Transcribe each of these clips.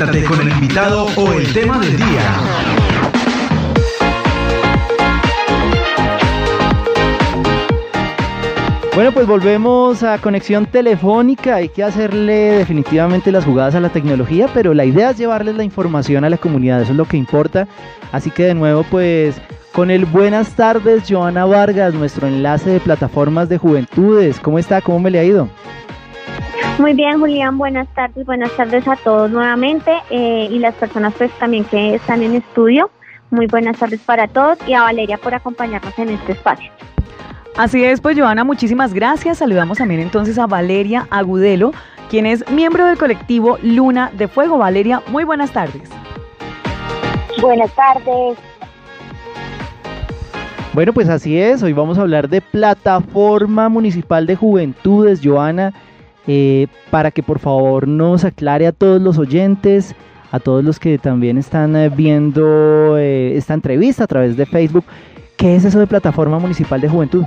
con el invitado o el tema del día. Bueno, pues volvemos a conexión telefónica. Hay que hacerle definitivamente las jugadas a la tecnología, pero la idea es llevarles la información a la comunidad, eso es lo que importa. Así que de nuevo, pues con el buenas tardes, Joana Vargas, nuestro enlace de plataformas de juventudes. ¿Cómo está? ¿Cómo me le ha ido? Muy bien, Julián, buenas tardes, buenas tardes a todos nuevamente eh, y las personas pues también que están en estudio. Muy buenas tardes para todos y a Valeria por acompañarnos en este espacio. Así es, pues Joana, muchísimas gracias. Saludamos también entonces a Valeria Agudelo, quien es miembro del colectivo Luna de Fuego. Valeria, muy buenas tardes. Buenas tardes. Bueno, pues así es. Hoy vamos a hablar de Plataforma Municipal de Juventudes, Joana, eh, para que por favor nos aclare a todos los oyentes, a todos los que también están eh, viendo eh, esta entrevista a través de Facebook, ¿qué es eso de Plataforma Municipal de Juventud?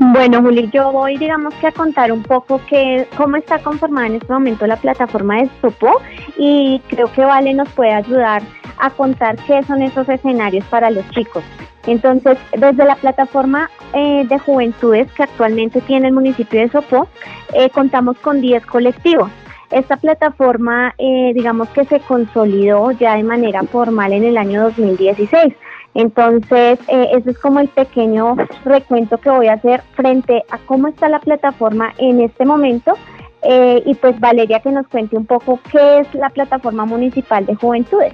Bueno, Juli, yo voy, digamos que a contar un poco que, cómo está conformada en este momento la plataforma de Sopo y creo que Vale nos puede ayudar a contar qué son esos escenarios para los chicos. Entonces, desde la plataforma eh, de juventudes que actualmente tiene el municipio de Sopó, eh, contamos con 10 colectivos. Esta plataforma, eh, digamos que se consolidó ya de manera formal en el año 2016. Entonces, ese es como el pequeño recuento que voy a hacer frente a cómo está la plataforma en este momento. y pues Valeria que nos cuente un poco qué es la plataforma municipal de juventudes.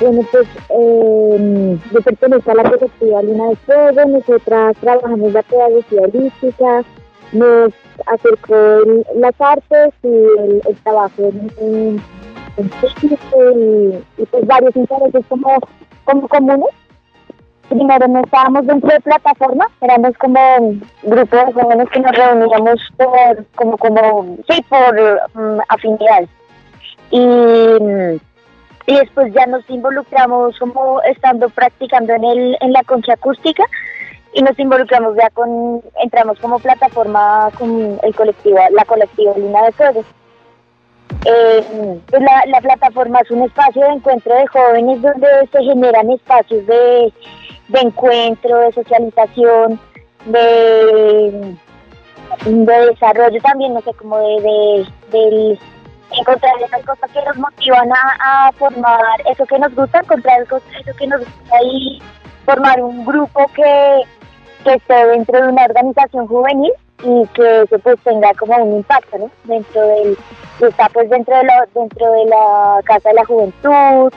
Bueno, pues eh, yo pertenezco a la colectiva Luna de Fuego, nosotras trabajamos la pedagogía holística, nos acercó las artes y el, trabajo en, en, y, pues varios intereses como, como comunes. Primero no estábamos dentro de plataforma, éramos como un grupo de jóvenes que nos reuníamos por, como, como, sí, por um, afinidad. Y y después ya nos involucramos como estando practicando en el en la concha acústica y nos involucramos ya con entramos como plataforma con el colectivo la colectiva Luna de Fuego eh, la, la, plataforma es un espacio de encuentro de jóvenes donde se generan espacios de, encuentro, de socialización, de, de desarrollo también, no sé, como de, encontrar esas cosas que nos motivan a, formar eso que nos gusta, encontrar eso que nos gusta y formar un grupo que, que esté dentro de una organización juvenil y que eso pues tenga como un impacto ¿no? dentro del está pues dentro de la dentro de la casa de la juventud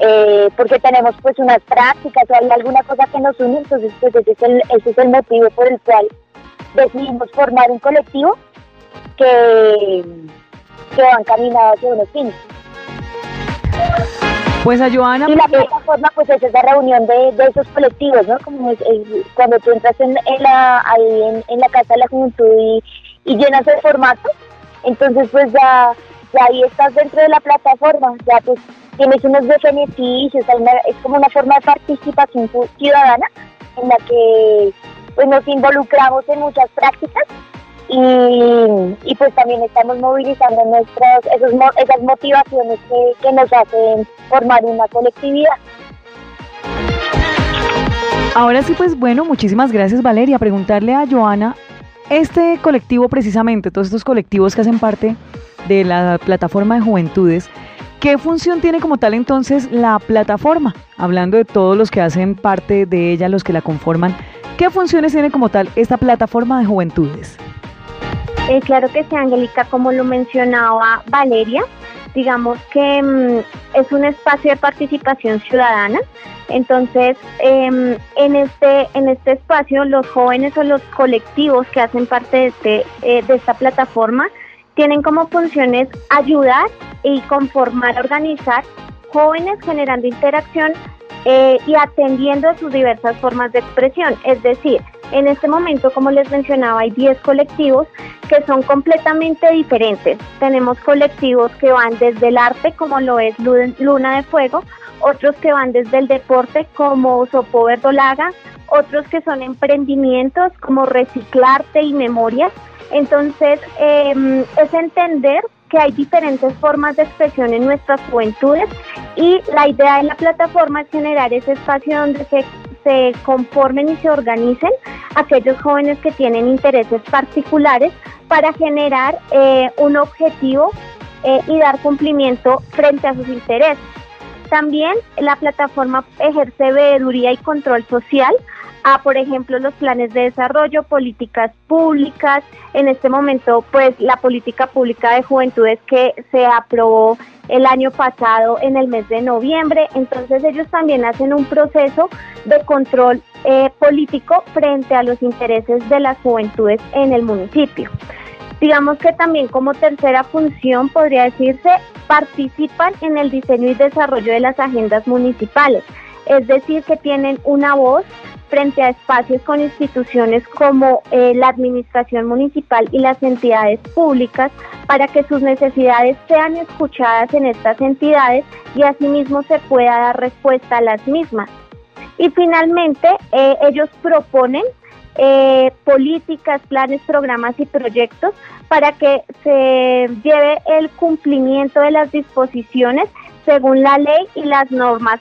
eh, porque tenemos pues unas prácticas o hay alguna cosa que nos une entonces pues ese es el ese es el motivo por el cual decidimos formar un colectivo que que van hacia unos fines. Pues a Joana. Y la plataforma, pues es esa reunión de, de esos colectivos, ¿no? Como es, cuando tú entras en, en la, ahí en, la Casa de la Juventud y, y, llenas el formato, entonces pues ya, ya ahí estás dentro de la plataforma, ya pues tienes unos beneficios, es como una forma de participación ciudadana en la que pues nos involucramos en muchas prácticas y, pues también estamos movilizando nuestras, esas motivaciones que, nos hacen formar una colectividad. Ahora sí, pues bueno, muchísimas gracias Valeria. Preguntarle a Joana, este colectivo precisamente, todos estos colectivos que hacen parte de la plataforma de juventudes, ¿qué función tiene como tal entonces la plataforma? Hablando de todos los que hacen parte de ella, los que la conforman, ¿qué funciones tiene como tal esta plataforma de juventudes? Eh, claro que sí, Angélica, como lo mencionaba Valeria, digamos que mm, es un espacio de participación ciudadana. Entonces, em, en este en este espacio, los jóvenes o los colectivos que hacen parte de este eh, de esta plataforma tienen como funciones ayudar y conformar, organizar jóvenes generando interacción eh, y atendiendo a sus diversas formas de expresión. Es decir, en este momento, como les mencionaba, hay 10 colectivos que son completamente diferentes. Tenemos colectivos que van desde el arte, como lo es Luna de Fuego, otros que van desde el deporte, como Sopo Verdolaga, otros que son emprendimientos, como Reciclarte y Memorias, Entonces, em, es entender que hay diferentes formas de expresión en nuestras juventudes y la idea de la plataforma es generar ese espacio donde se, conformen y se organicen aquellos jóvenes que tienen intereses particulares para generar eh, un objetivo eh, y dar cumplimiento frente a sus intereses. También la plataforma ejerce veeduría y control social a, por ejemplo, los planes de desarrollo, políticas públicas. En este momento, pues la política pública de juventudes que se aprobó el año pasado en el mes de noviembre. Entonces ellos también hacen un proceso de control eh, político frente a los intereses de las juventudes en el municipio. Digamos que también como tercera función podría decirse participan en el diseño y desarrollo de las agendas municipales, es decir, que tienen una voz frente a espacios con instituciones como eh, la administración municipal y las entidades públicas para que sus necesidades sean escuchadas en estas entidades y asimismo se pueda dar respuesta a las mismas. Y finalmente, eh, ellos proponen eh, políticas, planes, programas y proyectos para que se lleve el cumplimiento de las disposiciones según la ley y las normas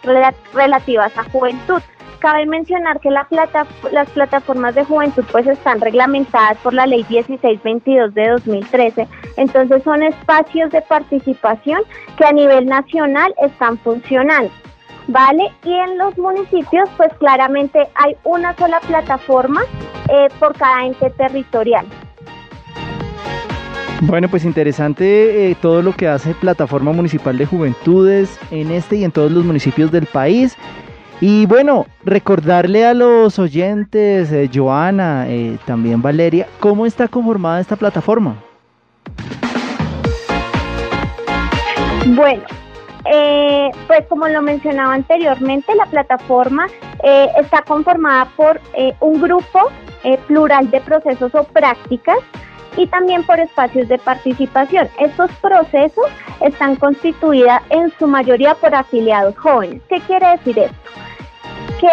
relativas a juventud. Cabe mencionar que las plataformas de juventud pues están reglamentadas por la ley 1622 de 2013, entonces son espacios de participación que a nivel nacional están funcionando. ¿Vale? Y en los municipios, pues claramente hay una sola plataforma eh, por cada ente territorial. Bueno, pues interesante eh, todo lo que hace Plataforma Municipal de Juventudes en este y en todos los municipios del país. Y bueno, recordarle a los oyentes, eh, Joana, eh, también Valeria, cómo está conformada esta plataforma. Bueno, eh, pues como lo mencionaba anteriormente, la plataforma está conformada por un grupo plural de procesos o prácticas y también por espacios de participación. Estos procesos están constituidos en su mayoría por afiliados jóvenes. ¿Qué quiere decir esto? Que,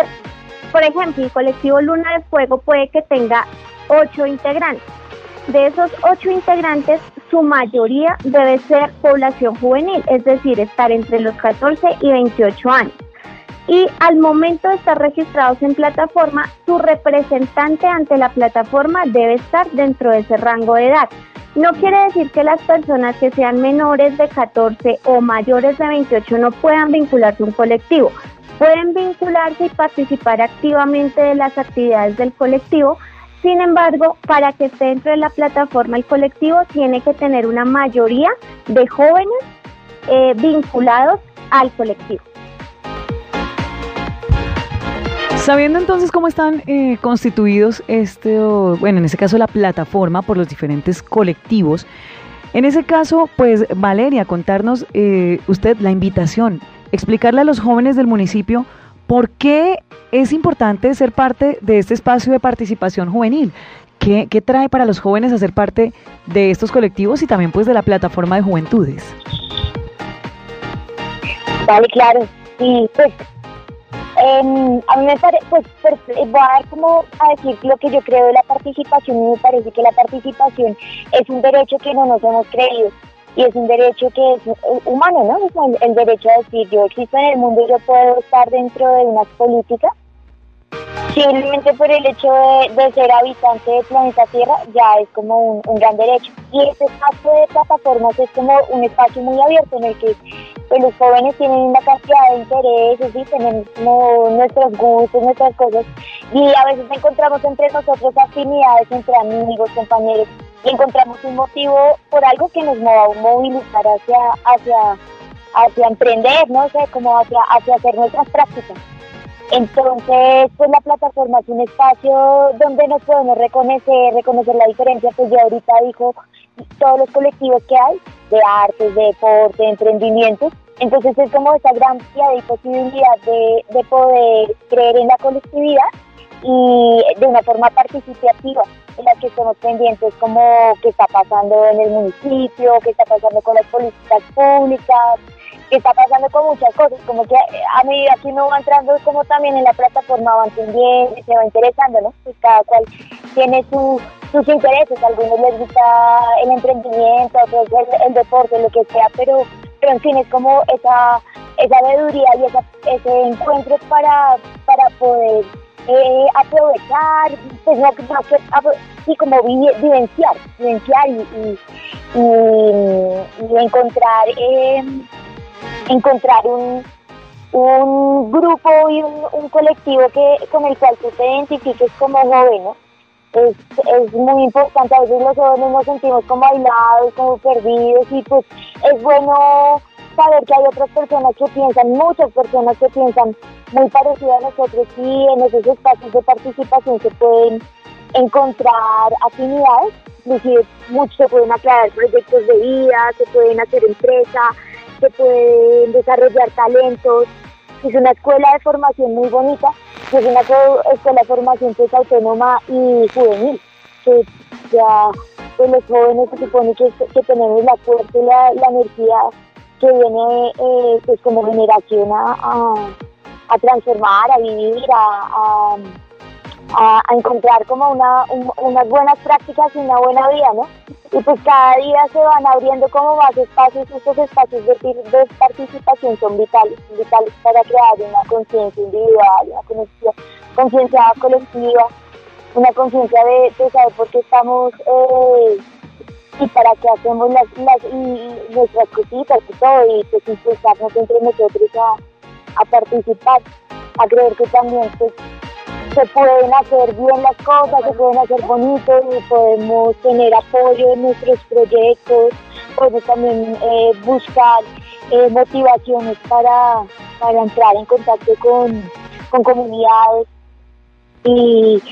por ejemplo, el colectivo Luna de Fuego puede que tenga ocho integrantes. De esos ocho integrantes, su mayoría debe ser población juvenil, es decir, estar entre los 14 y 28 años y al momento de estar registrados en plataforma, su representante ante la plataforma debe estar dentro de ese rango de edad. No quiere decir que las personas que sean menores de 14 o mayores de 28 no puedan vincularse a un colectivo. Pueden vincularse y participar activamente de las actividades del colectivo. Sin embargo, para que esté dentro de la plataforma el colectivo tiene que tener una mayoría de jóvenes eh, vinculados al colectivo. Sabiendo entonces cómo están eh, constituidos este, bueno, en ese caso la plataforma por los diferentes colectivos, en ese caso, pues Valeria, contarnos eh, usted la invitación, explicarle a los jóvenes del municipio por qué es importante ser parte de este espacio de participación juvenil. ¿Qué, trae para los jóvenes hacer parte de estos colectivos y también pues de la plataforma de juventudes? Vale, claro. Y pues Em, a mí me parece, pues, pues, voy a dar como a decir lo que yo creo de la participación y me parece que la participación es un derecho que no nos hemos creído y es un derecho que es humano, ¿no? el, derecho a decir yo existo en el mundo y yo puedo estar dentro de unas políticas Simplemente por el hecho de, ser habitante del planeta Tierra ya es como un, gran derecho. Y este espacio de plataformas es como un espacio muy abierto en el que pues, los jóvenes tienen una cantidad de intereses y tenemos como nuestros gustos, nuestras cosas. Y a veces encontramos entre nosotros afinidades entre amigos, compañeros, encontramos un motivo por algo que nos va a movilizar hacia, hacia, hacia emprender, no sé, como hacia, hacia hacer nuestras prácticas. Entonces, pues la plataforma es un espacio donde nos podemos reconocer, reconocer la diferencia, pues ya ahorita dijo todos los colectivos que hay, de artes, de deporte, de emprendimientos. Entonces es como esa gran y posibilidad de poder creer en la colectividad y de una forma participativa en la que estamos pendientes como qué está pasando en el municipio, qué está pasando con las políticas públicas, que está pasando con muchas cosas, como que a medida que uno va entrando, como también en la plataforma va entendiendo se va interesando, ¿no? Pues cada cual tiene su, sus intereses. A algunos les gusta el emprendimiento, otros el, deporte, lo que sea, pero, pero en fin, es como esa, esa veeduría y esa, ese encuentro para, para poder eh, aprovechar, pues no, sí, como vivenciar, vivenciar y, y, encontrar, eh, encontrar un, un grupo y un, colectivo que con el cual tú te identifiques como joven, Es, es muy importante, a veces los jóvenes nos sentimos como aislados, como perdidos y pues es bueno saber que hay otras personas que piensan, muchas personas que piensan muy parecidas a nosotros y en esos espacios de participación se pueden encontrar afinidades, inclusive muchos se pueden aclarar proyectos de vida, se pueden hacer empresas, se pueden desarrollar talentos. Es una escuela de formación muy bonita, es una escuela de formación pues, autónoma y juvenil, que ya pues, los jóvenes se supone que, tenemos la fuerza y la, energía que viene eh, pues como generación a, transformar, a vivir, a a, encontrar como una, unas buenas prácticas y una buena vida, ¿no? Y pues cada día se van abriendo como más espacios estos espacios de, de participación son vitales, vitales para crear una conciencia individual, una conciencia colectiva, una conciencia de, saber por qué estamos eh, y para qué hacemos las, las nuestras cositas y todo, y pues impulsarnos entre nosotros a, a participar, a creer que también pues se pueden hacer bien las cosas, se pueden hacer bonitos y podemos tener apoyo en nuestros proyectos, podemos también eh, buscar eh, motivaciones para, entrar en contacto con, comunidades y,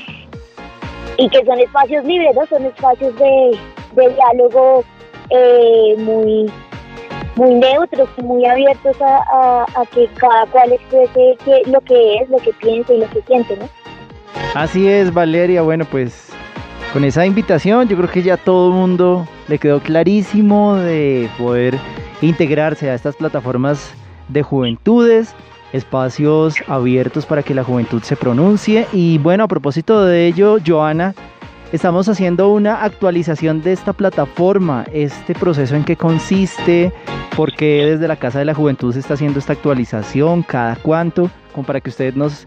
y que son espacios libres, son espacios de, diálogo eh, muy muy neutros muy abiertos a, que cada cual exprese lo que es, lo que piensa y lo que siente, ¿no? Así es, Valeria. Bueno, pues con esa invitación yo creo que ya todo el mundo le quedó clarísimo de poder integrarse a estas plataformas de juventudes, espacios abiertos para que la juventud se pronuncie. Y bueno, a propósito de ello, Joana, estamos haciendo una actualización de esta plataforma, este proceso en qué consiste, por qué desde la Casa de la Juventud se está haciendo esta actualización, cada cuánto, como para que ustedes nos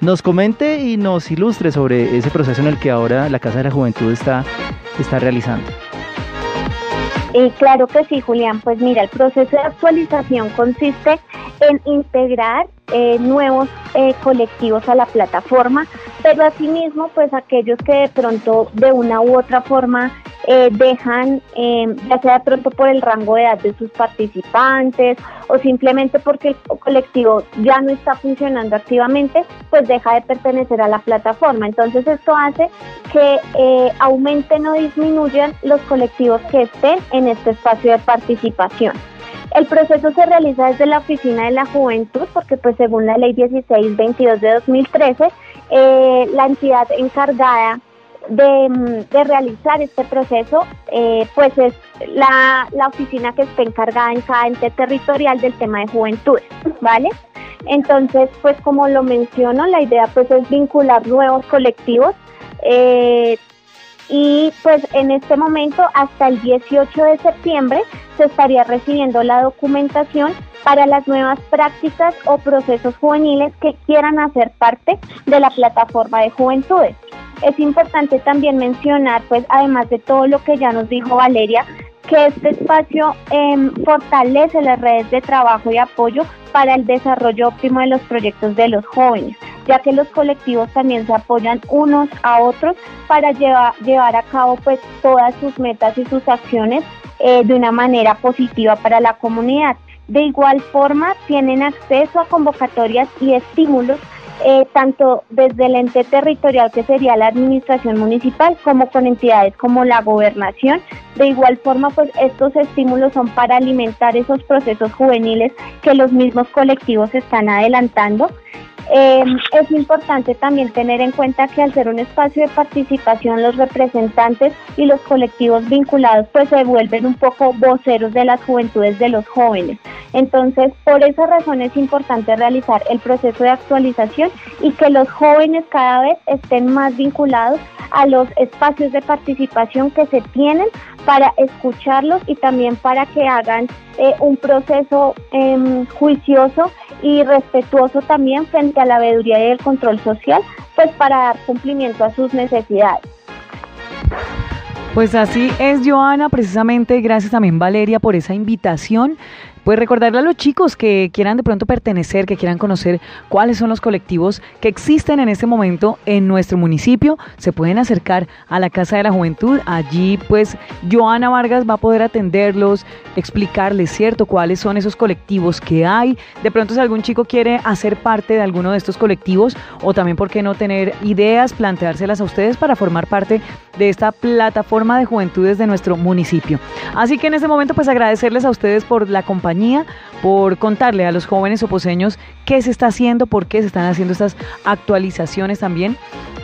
nos comente y nos ilustre sobre ese proceso en el que ahora la Casa de la Juventud está, está realizando. Eh, claro que sí, Julián. Pues mira, el proceso de actualización consiste en integrar eh, nuevos eh, colectivos a la plataforma, pero asimismo, pues aquellos que de pronto de una u otra forma eh, dejan, em, ya sea de pronto por el rango de edad de sus participantes o simplemente porque el colectivo ya no está funcionando activamente, pues deja de pertenecer a la plataforma. Entonces esto hace que eh, aumenten o disminuyan los colectivos que estén en este espacio de participación. El proceso se realiza desde la Oficina de la Juventud porque pues según la Ley 1622 de 2013, eh, la entidad encargada de, realizar este proceso, eh, pues es la, la, oficina que está encargada en cada ente territorial del tema de juventud, ¿vale? Entonces, pues como lo menciono, la idea pues es vincular nuevos colectivos eh, y pues en este momento hasta el 18 de septiembre se estaría recibiendo la documentación para las nuevas prácticas o procesos juveniles que quieran hacer parte de la plataforma de juventudes. Es importante también mencionar, pues además de todo lo que ya nos dijo Valeria, que este espacio em, fortalece las redes de trabajo y apoyo para el desarrollo óptimo de los proyectos de los jóvenes, ya que los colectivos también se apoyan unos a otros para llevar, llevar a cabo pues todas sus metas y sus acciones eh, de una manera positiva para la comunidad. De igual forma, tienen acceso a convocatorias y estímulos eh, tanto desde el ente territorial que sería la administración municipal como con entidades como la gobernación. De igual forma, pues estos estímulos son para alimentar esos procesos juveniles que los mismos colectivos están adelantando Em, es importante también tener en cuenta que al ser un espacio de participación, los representantes y los colectivos vinculados pues se vuelven un poco voceros de las juventudes de los jóvenes. Entonces, por esa razón es importante realizar el proceso de actualización y que los jóvenes cada vez estén más vinculados a los espacios de participación que se tienen para escucharlos y también para que hagan eh, un proceso em, juicioso y respetuoso también frente a la veeduría y el control social, pues para dar cumplimiento a sus necesidades. Pues así es, Joana, precisamente gracias también Valeria por esa invitación. Pues recordarle a los chicos que quieran de pronto pertenecer, que quieran conocer cuáles son los colectivos que existen en este momento en nuestro municipio, se pueden acercar a la Casa de la Juventud. Allí pues Joana Vargas va a poder atenderlos, explicarles, ¿cierto?, cuáles son esos colectivos que hay. De pronto si algún chico quiere hacer parte de alguno de estos colectivos o también, ¿por qué no tener ideas, planteárselas a ustedes para formar parte de esta plataforma de juventudes de nuestro municipio? Así que en este momento pues agradecerles a ustedes por la compañía por contarle a los jóvenes oposeños qué se está haciendo, por qué se están haciendo estas actualizaciones también.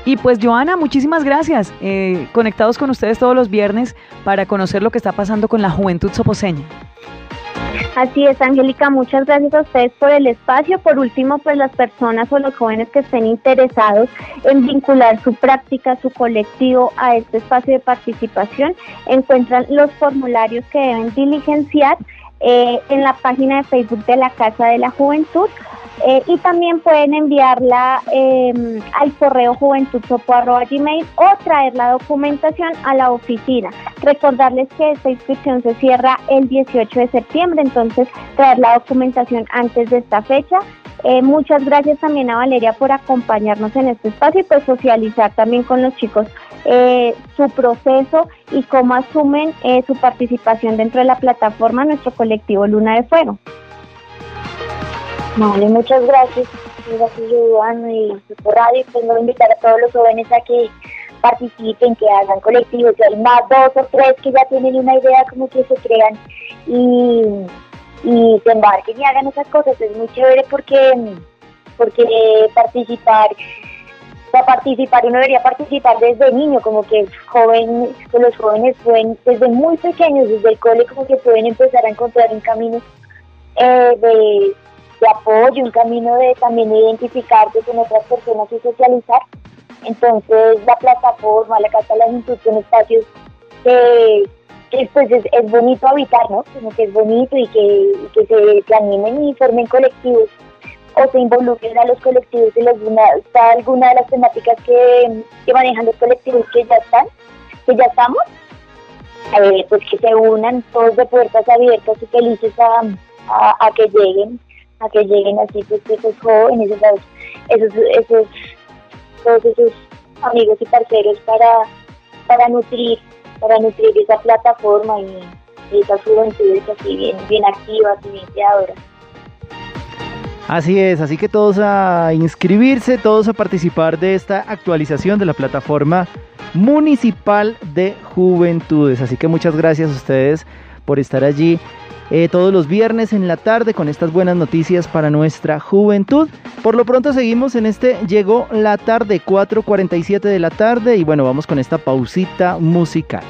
Y pues Joana, muchísimas gracias. Eh, conectados con ustedes todos los viernes para conocer lo que está pasando con la juventud soposeña. Así es, Angélica, muchas gracias a ustedes por el espacio. Por último, pues las personas o los jóvenes que estén interesados en vincular su práctica, su colectivo a este espacio de participación, encuentran los formularios que deben diligenciar eh, en la página de Facebook de la Casa de la Juventud. Eh, y también pueden enviarla em, al correo gmail o traer la documentación a la oficina. Recordarles que esta inscripción se cierra el 18 de septiembre, entonces traer la documentación antes de esta fecha. Eh, muchas gracias también a Valeria por acompañarnos en este espacio y pues socializar también con los chicos eh, su proceso y cómo asumen eh, su participación dentro de la plataforma nuestro colectivo Luna de Fuego. Vale, muchas gracias. Gracias, Joan y por radio. Tengo que invitar a todos los jóvenes a que participen, que hagan colectivos. Hay más dos o tres que ya tienen una idea, como que se crean y, y se embarquen y hagan esas cosas. Es muy chévere porque, porque participar para participar uno debería participar desde niño, como que joven, los jóvenes pueden, desde muy pequeños, desde el cole, como que pueden empezar a encontrar un camino eh, de, apoyo, un camino de también identificarse con otras personas y socializar. Entonces la plataforma, la Casa de la Juventud son espacios que, pues es, bonito habitar, ¿no? Como que es bonito y que, que se que animen y formen colectivos o se involucren a los colectivos de alguna, alguna de las temáticas que, manejan los colectivos que ya están, que ya estamos, eh, pues que se unan todos de puertas abiertas y felices a, a, que lleguen, a que lleguen así pues esos jóvenes, esos, esos, esos, todos esos amigos y parceros para, para nutrir, para nutrir esa plataforma y, esas juventudes así bien, bien activas y bien creadoras. Así es, así que todos a inscribirse, todos a participar de esta actualización de la plataforma municipal de juventudes. Así que muchas gracias a ustedes por estar allí eh, todos los viernes en la tarde con estas buenas noticias para nuestra juventud. Por lo pronto seguimos en este Llegó la tarde, 4.47 de la tarde y bueno, vamos con esta pausita musical.